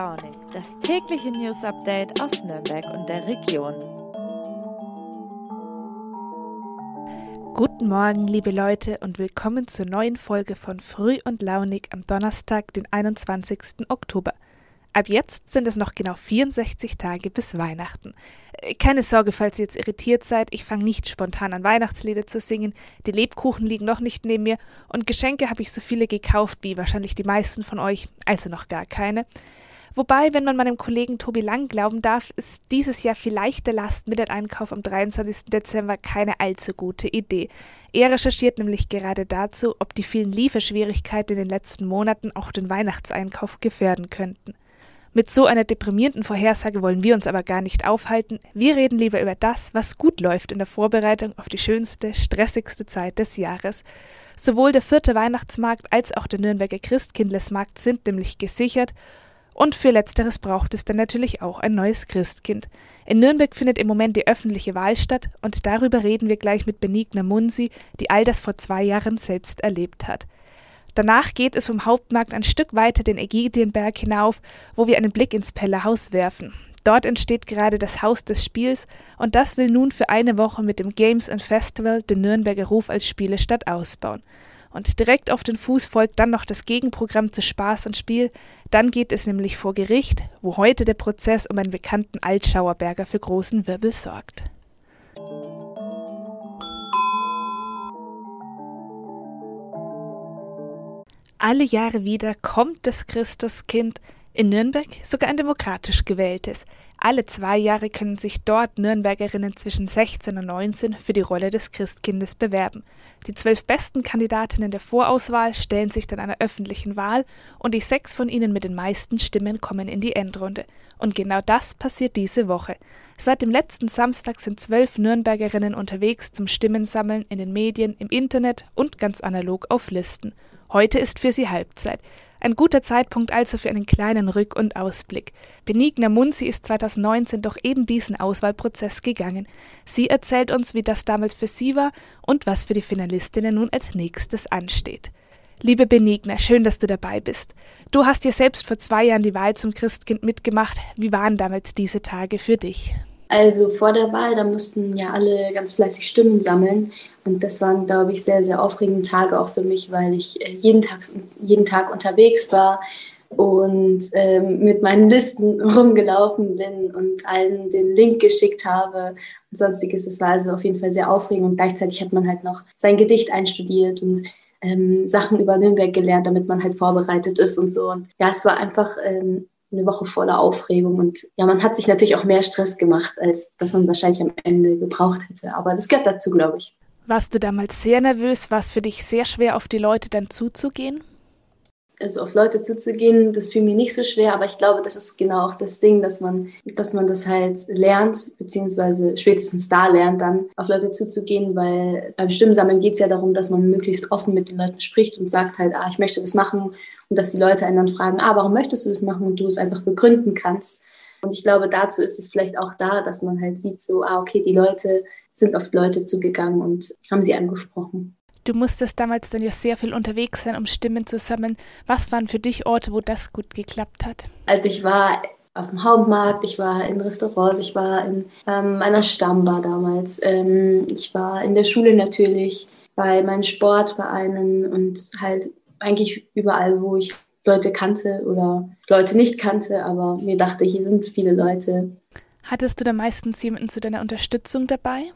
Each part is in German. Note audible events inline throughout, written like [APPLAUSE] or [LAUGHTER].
Launig, das tägliche News Update aus Nürnberg und der Region. Guten Morgen, liebe Leute, und willkommen zur neuen Folge von Früh und Launig am Donnerstag, den 21. Oktober. Ab jetzt sind es noch genau 64 Tage bis Weihnachten. Äh, keine Sorge, falls ihr jetzt irritiert seid, ich fange nicht spontan an Weihnachtslieder zu singen, die Lebkuchen liegen noch nicht neben mir und Geschenke habe ich so viele gekauft wie wahrscheinlich die meisten von euch, also noch gar keine. Wobei, wenn man meinem Kollegen Tobi Lang glauben darf, ist dieses Jahr vielleicht der Last-Minute-Einkauf am 23. Dezember keine allzu gute Idee. Er recherchiert nämlich gerade dazu, ob die vielen Lieferschwierigkeiten in den letzten Monaten auch den Weihnachtseinkauf gefährden könnten. Mit so einer deprimierenden Vorhersage wollen wir uns aber gar nicht aufhalten. Wir reden lieber über das, was gut läuft in der Vorbereitung auf die schönste, stressigste Zeit des Jahres. Sowohl der vierte Weihnachtsmarkt als auch der Nürnberger Christkindlesmarkt sind nämlich gesichert und für letzteres braucht es dann natürlich auch ein neues Christkind. In Nürnberg findet im Moment die öffentliche Wahl statt und darüber reden wir gleich mit Benigna Munsi, die all das vor zwei Jahren selbst erlebt hat. Danach geht es vom Hauptmarkt ein Stück weiter den Ägidienberg hinauf, wo wir einen Blick ins Pellerhaus werfen. Dort entsteht gerade das Haus des Spiels und das will nun für eine Woche mit dem Games and Festival den Nürnberger Ruf als Spielestadt ausbauen. Und direkt auf den Fuß folgt dann noch das Gegenprogramm zu Spaß und Spiel. Dann geht es nämlich vor Gericht, wo heute der Prozess um einen bekannten Altschauerberger für großen Wirbel sorgt. Alle Jahre wieder kommt das Christuskind, in Nürnberg sogar ein demokratisch gewähltes. Alle zwei Jahre können sich dort Nürnbergerinnen zwischen 16 und 19 für die Rolle des Christkindes bewerben. Die zwölf besten Kandidatinnen der Vorauswahl stellen sich dann einer öffentlichen Wahl und die sechs von ihnen mit den meisten Stimmen kommen in die Endrunde. Und genau das passiert diese Woche. Seit dem letzten Samstag sind zwölf Nürnbergerinnen unterwegs zum Stimmensammeln in den Medien, im Internet und ganz analog auf Listen. Heute ist für sie Halbzeit. Ein guter Zeitpunkt also für einen kleinen Rück- und Ausblick. Benigna Munzi ist 2019 durch eben diesen Auswahlprozess gegangen. Sie erzählt uns, wie das damals für sie war und was für die Finalistinnen nun als nächstes ansteht. Liebe Benigna, schön, dass du dabei bist. Du hast dir selbst vor zwei Jahren die Wahl zum Christkind mitgemacht. Wie waren damals diese Tage für dich? Also vor der Wahl, da mussten ja alle ganz fleißig Stimmen sammeln. Und das waren, glaube ich, sehr, sehr aufregende Tage auch für mich, weil ich äh, jeden Tag, jeden Tag unterwegs war und ähm, mit meinen Listen [LAUGHS] rumgelaufen bin und allen den Link geschickt habe und sonstiges. Es war also auf jeden Fall sehr aufregend und gleichzeitig hat man halt noch sein Gedicht einstudiert und ähm, Sachen über Nürnberg gelernt, damit man halt vorbereitet ist und so. Und ja, es war einfach ähm, eine Woche voller Aufregung und ja, man hat sich natürlich auch mehr Stress gemacht, als dass man wahrscheinlich am Ende gebraucht hätte. Aber das gehört dazu, glaube ich. Warst du damals sehr nervös? War es für dich sehr schwer, auf die Leute dann zuzugehen? Also auf Leute zuzugehen, das fiel mir nicht so schwer, aber ich glaube, das ist genau auch das Ding, dass man, dass man das halt lernt, beziehungsweise spätestens da lernt, dann auf Leute zuzugehen, weil beim Stimmsammeln geht es ja darum, dass man möglichst offen mit den Leuten spricht und sagt halt, ah, ich möchte das machen und dass die Leute einen dann fragen, ah, warum möchtest du das machen und du es einfach begründen kannst. Und ich glaube, dazu ist es vielleicht auch da, dass man halt sieht, so, ah, okay, die Leute sind auf Leute zugegangen und haben sie angesprochen. Du musstest damals dann ja sehr viel unterwegs sein, um Stimmen zu sammeln. Was waren für dich Orte, wo das gut geklappt hat? Also ich war auf dem Hauptmarkt, ich war in Restaurants, ich war in ähm, einer Stammbar damals, ähm, ich war in der Schule natürlich, bei meinen Sportvereinen und halt eigentlich überall, wo ich Leute kannte oder Leute nicht kannte, aber mir dachte, hier sind viele Leute. Hattest du da meistens jemanden zu deiner Unterstützung dabei?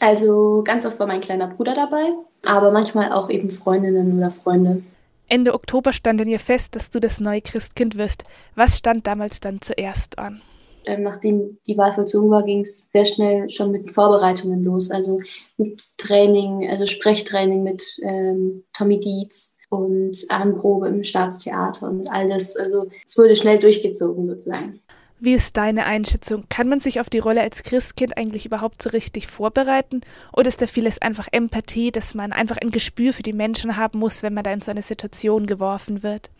Also ganz oft war mein kleiner Bruder dabei, aber manchmal auch eben Freundinnen oder Freunde. Ende Oktober stand dann ihr fest, dass du das neue Christkind wirst. Was stand damals dann zuerst an? Ähm, nachdem die Wahl vollzogen war, ging es sehr schnell schon mit Vorbereitungen los. Also mit Training, also Sprechtraining mit ähm, Tommy Dietz und Anprobe im Staatstheater und all das. Also es wurde schnell durchgezogen sozusagen. Wie ist deine Einschätzung? Kann man sich auf die Rolle als Christkind eigentlich überhaupt so richtig vorbereiten? Oder ist da vieles einfach Empathie, dass man einfach ein Gespür für die Menschen haben muss, wenn man da in so eine Situation geworfen wird?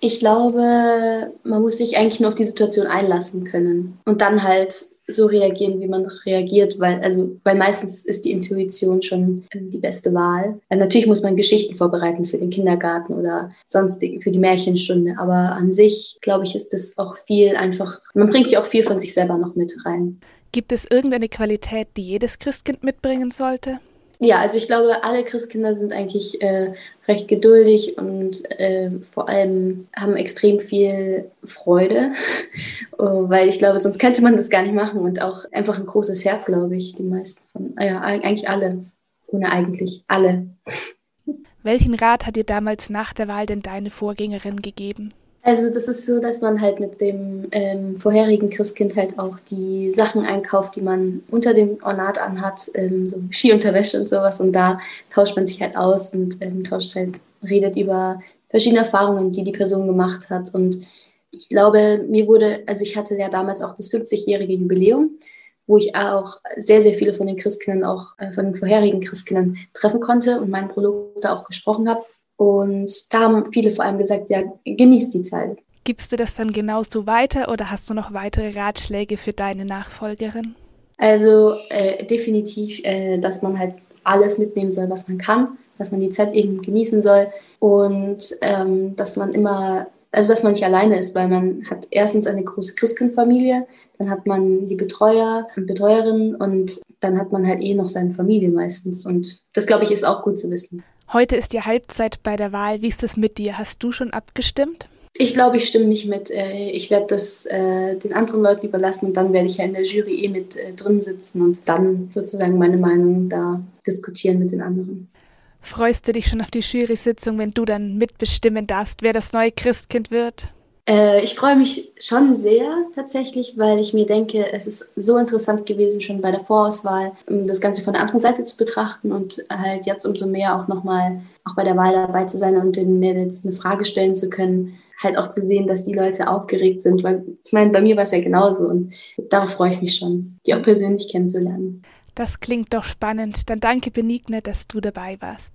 Ich glaube, man muss sich eigentlich nur auf die Situation einlassen können und dann halt so reagieren, wie man reagiert, weil, also, weil meistens ist die Intuition schon ähm, die beste Wahl. Also natürlich muss man Geschichten vorbereiten für den Kindergarten oder sonst für die Märchenstunde, aber an sich, glaube ich, ist das auch viel einfach, man bringt ja auch viel von sich selber noch mit rein. Gibt es irgendeine Qualität, die jedes Christkind mitbringen sollte? Ja, also ich glaube, alle Christkinder sind eigentlich äh, recht geduldig und äh, vor allem haben extrem viel Freude, [LAUGHS] oh, weil ich glaube, sonst könnte man das gar nicht machen und auch einfach ein großes Herz, glaube ich, die meisten von, äh, ja, eigentlich alle, ohne eigentlich alle. Welchen Rat hat dir damals nach der Wahl denn deine Vorgängerin gegeben? Also das ist so, dass man halt mit dem ähm, vorherigen Christkind halt auch die Sachen einkauft, die man unter dem Ornat anhat, ähm, so Skiunterwäsche und sowas. Und da tauscht man sich halt aus und ähm, tauscht halt, redet über verschiedene Erfahrungen, die die Person gemacht hat. Und ich glaube, mir wurde, also ich hatte ja damals auch das 50-jährige Jubiläum, wo ich auch sehr, sehr viele von den Christkindern, auch äh, von den vorherigen Christkindern treffen konnte und meinen Prolog da auch gesprochen habe. Und da haben viele vor allem gesagt, ja, genießt die Zeit. Gibst du das dann genauso weiter oder hast du noch weitere Ratschläge für deine Nachfolgerin? Also äh, definitiv, äh, dass man halt alles mitnehmen soll, was man kann, dass man die Zeit eben genießen soll und ähm, dass man immer, also dass man nicht alleine ist, weil man hat erstens eine große Christkindfamilie, dann hat man die Betreuer und Betreuerinnen und dann hat man halt eh noch seine Familie meistens und das glaube ich ist auch gut zu wissen. Heute ist die Halbzeit bei der Wahl. Wie ist es mit dir? Hast du schon abgestimmt? Ich glaube, ich stimme nicht mit. Äh, ich werde das äh, den anderen Leuten überlassen und dann werde ich ja in der Jury eh mit äh, drin sitzen und dann sozusagen meine Meinung da diskutieren mit den anderen. Freust du dich schon auf die Jury-Sitzung, wenn du dann mitbestimmen darfst, wer das neue Christkind wird? Äh, ich freue mich schon sehr tatsächlich, weil ich mir denke, es ist so interessant gewesen, schon bei der Vorauswahl das Ganze von der anderen Seite zu betrachten und halt jetzt umso mehr auch nochmal auch bei der Wahl dabei zu sein und den Mädels eine Frage stellen zu können, halt auch zu sehen, dass die Leute aufgeregt sind, weil ich meine, bei mir war es ja genauso und darauf freue ich mich schon, die auch persönlich kennenzulernen. Das klingt doch spannend. Dann danke Benigne, dass du dabei warst.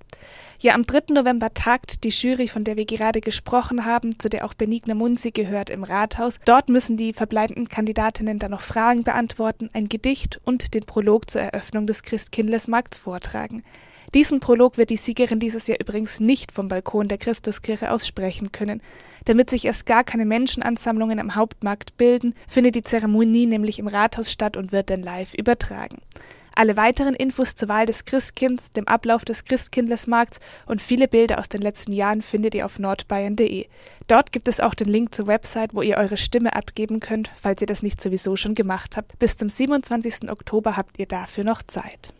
Ja, am 3. November tagt die Jury, von der wir gerade gesprochen haben, zu der auch Benigne Munzi gehört, im Rathaus. Dort müssen die verbleibenden Kandidatinnen dann noch Fragen beantworten, ein Gedicht und den Prolog zur Eröffnung des Christkindlesmarkts vortragen. Diesen Prolog wird die Siegerin dieses Jahr übrigens nicht vom Balkon der Christuskirche aussprechen können. Damit sich erst gar keine Menschenansammlungen am Hauptmarkt bilden, findet die Zeremonie nämlich im Rathaus statt und wird dann live übertragen. Alle weiteren Infos zur Wahl des Christkinds, dem Ablauf des Christkindlesmarkts und viele Bilder aus den letzten Jahren findet ihr auf nordbayern.de. Dort gibt es auch den Link zur Website, wo ihr eure Stimme abgeben könnt, falls ihr das nicht sowieso schon gemacht habt. Bis zum 27. Oktober habt ihr dafür noch Zeit.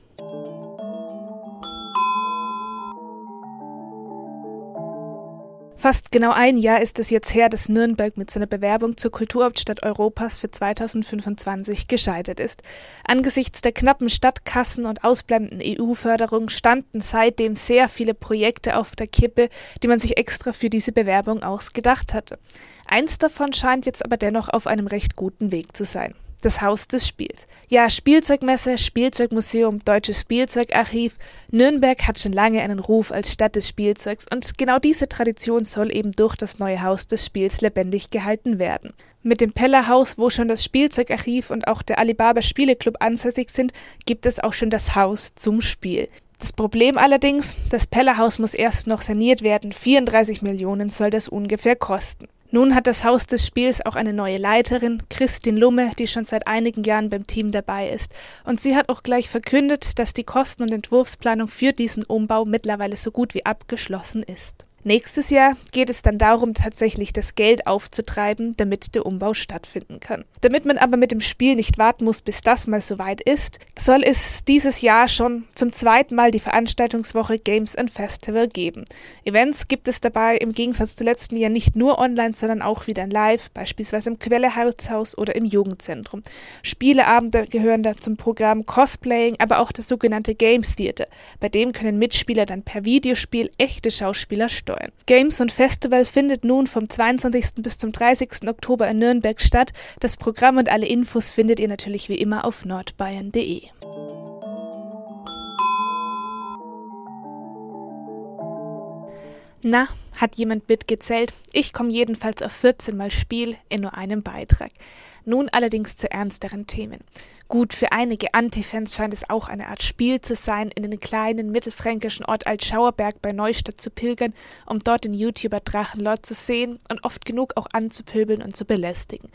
Fast genau ein Jahr ist es jetzt her, dass Nürnberg mit seiner Bewerbung zur Kulturhauptstadt Europas für 2025 gescheitert ist. Angesichts der knappen Stadtkassen und ausbleibenden EU-Förderung standen seitdem sehr viele Projekte auf der Kippe, die man sich extra für diese Bewerbung ausgedacht hatte. Eins davon scheint jetzt aber dennoch auf einem recht guten Weg zu sein das Haus des Spiels. Ja, Spielzeugmesse, Spielzeugmuseum, Deutsches Spielzeugarchiv. Nürnberg hat schon lange einen Ruf als Stadt des Spielzeugs und genau diese Tradition soll eben durch das neue Haus des Spiels lebendig gehalten werden. Mit dem Pellerhaus, wo schon das Spielzeugarchiv und auch der Alibaba Spieleclub ansässig sind, gibt es auch schon das Haus zum Spiel. Das Problem allerdings, das Pellerhaus muss erst noch saniert werden. 34 Millionen soll das ungefähr kosten. Nun hat das Haus des Spiels auch eine neue Leiterin, Christin Lumme, die schon seit einigen Jahren beim Team dabei ist. Und sie hat auch gleich verkündet, dass die Kosten- und Entwurfsplanung für diesen Umbau mittlerweile so gut wie abgeschlossen ist. Nächstes Jahr geht es dann darum, tatsächlich das Geld aufzutreiben, damit der Umbau stattfinden kann. Damit man aber mit dem Spiel nicht warten muss, bis das mal soweit ist, soll es dieses Jahr schon zum zweiten Mal die Veranstaltungswoche Games and Festival geben. Events gibt es dabei im Gegensatz zu letzten Jahr nicht nur online, sondern auch wieder live, beispielsweise im Quellehaushaus oder im Jugendzentrum. Spieleabende gehören da zum Programm Cosplaying, aber auch das sogenannte Game Theater. Bei dem können Mitspieler dann per Videospiel echte Schauspieler beisteuern. Games und Festival findet nun vom 22. bis zum 30. Oktober in Nürnberg statt. Das Programm und alle Infos findet ihr natürlich wie immer auf nordbayern.de. Na, hat jemand mitgezählt? Ich komme jedenfalls auf 14 Mal Spiel in nur einem Beitrag. Nun allerdings zu ernsteren Themen. Gut, für einige Antifans scheint es auch eine Art Spiel zu sein, in den kleinen mittelfränkischen Ort Altschauerberg bei Neustadt zu pilgern, um dort den YouTuber Drachenlord zu sehen und oft genug auch anzupöbeln und zu belästigen.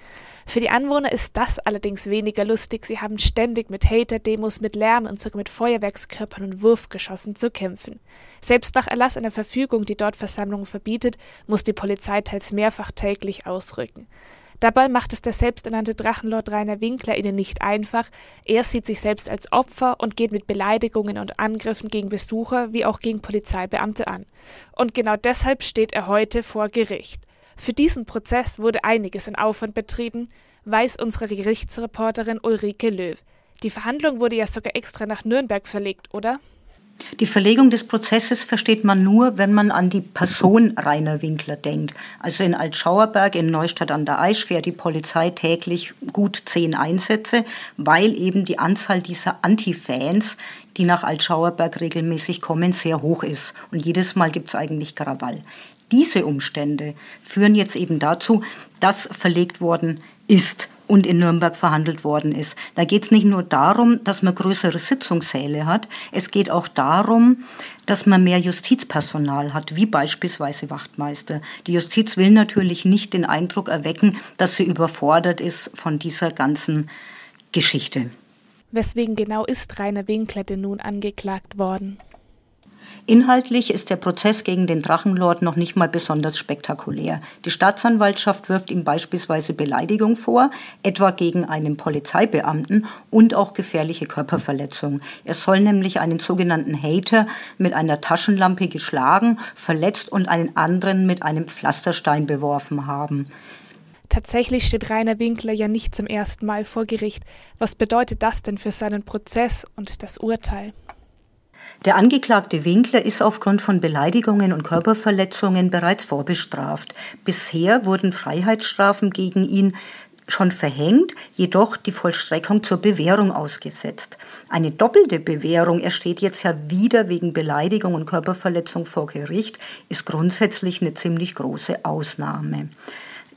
Für die Anwohner ist das allerdings weniger lustig. Sie haben ständig mit Hater-Demos, mit Lärm und sogar mit Feuerwerkskörpern und Wurfgeschossen zu kämpfen. Selbst nach Erlass einer Verfügung, die dort Versammlungen verbietet, muss die Polizei teils mehrfach täglich ausrücken. Dabei macht es der selbsternannte Drachenlord Rainer Winkler ihnen nicht einfach. Er sieht sich selbst als Opfer und geht mit Beleidigungen und Angriffen gegen Besucher wie auch gegen Polizeibeamte an. Und genau deshalb steht er heute vor Gericht. Für diesen Prozess wurde einiges in Aufwand betrieben, weiß unsere Gerichtsreporterin Ulrike Löw. Die Verhandlung wurde ja sogar extra nach Nürnberg verlegt, oder? Die Verlegung des Prozesses versteht man nur, wenn man an die Person Rainer Winkler denkt. Also in Altschauerberg in Neustadt an der Aisch fährt die Polizei täglich gut zehn Einsätze, weil eben die Anzahl dieser Anti-Fans, die nach Altschauerberg regelmäßig kommen, sehr hoch ist. Und jedes Mal gibt es eigentlich Krawall. Diese Umstände führen jetzt eben dazu, dass verlegt worden ist und in Nürnberg verhandelt worden ist. Da geht es nicht nur darum, dass man größere Sitzungssäle hat, es geht auch darum, dass man mehr Justizpersonal hat, wie beispielsweise Wachtmeister. Die Justiz will natürlich nicht den Eindruck erwecken, dass sie überfordert ist von dieser ganzen Geschichte. Weswegen genau ist Rainer Winkler denn nun angeklagt worden? Inhaltlich ist der Prozess gegen den Drachenlord noch nicht mal besonders spektakulär. Die Staatsanwaltschaft wirft ihm beispielsweise Beleidigung vor, etwa gegen einen Polizeibeamten und auch gefährliche Körperverletzung. Er soll nämlich einen sogenannten Hater mit einer Taschenlampe geschlagen, verletzt und einen anderen mit einem Pflasterstein beworfen haben. Tatsächlich steht Rainer Winkler ja nicht zum ersten Mal vor Gericht. Was bedeutet das denn für seinen Prozess und das Urteil? Der Angeklagte Winkler ist aufgrund von Beleidigungen und Körperverletzungen bereits vorbestraft. Bisher wurden Freiheitsstrafen gegen ihn schon verhängt, jedoch die Vollstreckung zur Bewährung ausgesetzt. Eine doppelte Bewährung, er steht jetzt ja wieder wegen Beleidigung und Körperverletzung vor Gericht, ist grundsätzlich eine ziemlich große Ausnahme.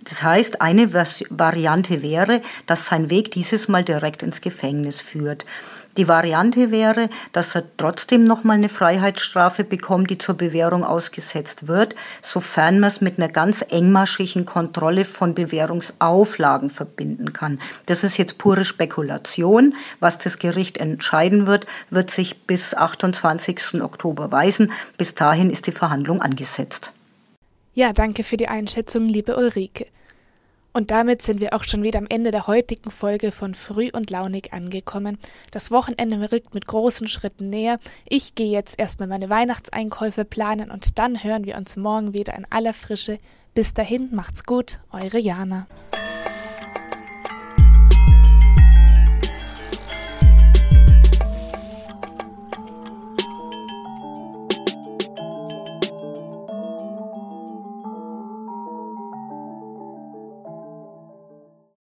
Das heißt, eine Variante wäre, dass sein Weg dieses Mal direkt ins Gefängnis führt. Die Variante wäre, dass er trotzdem nochmal eine Freiheitsstrafe bekommt, die zur Bewährung ausgesetzt wird, sofern man es mit einer ganz engmaschigen Kontrolle von Bewährungsauflagen verbinden kann. Das ist jetzt pure Spekulation. Was das Gericht entscheiden wird, wird sich bis 28. Oktober weisen. Bis dahin ist die Verhandlung angesetzt. Ja, danke für die Einschätzung, liebe Ulrike. Und damit sind wir auch schon wieder am Ende der heutigen Folge von Früh und Launig angekommen. Das Wochenende rückt mit großen Schritten näher. Ich gehe jetzt erstmal meine Weihnachtseinkäufe planen und dann hören wir uns morgen wieder in aller Frische. Bis dahin, macht's gut, eure Jana.